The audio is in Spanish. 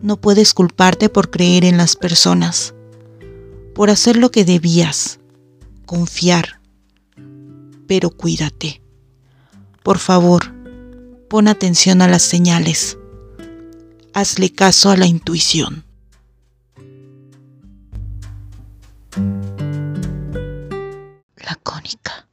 No puedes culparte por creer en las personas, por hacer lo que debías, confiar, pero cuídate. Por favor, pon atención a las señales. Hazle caso a la intuición. Lacónica.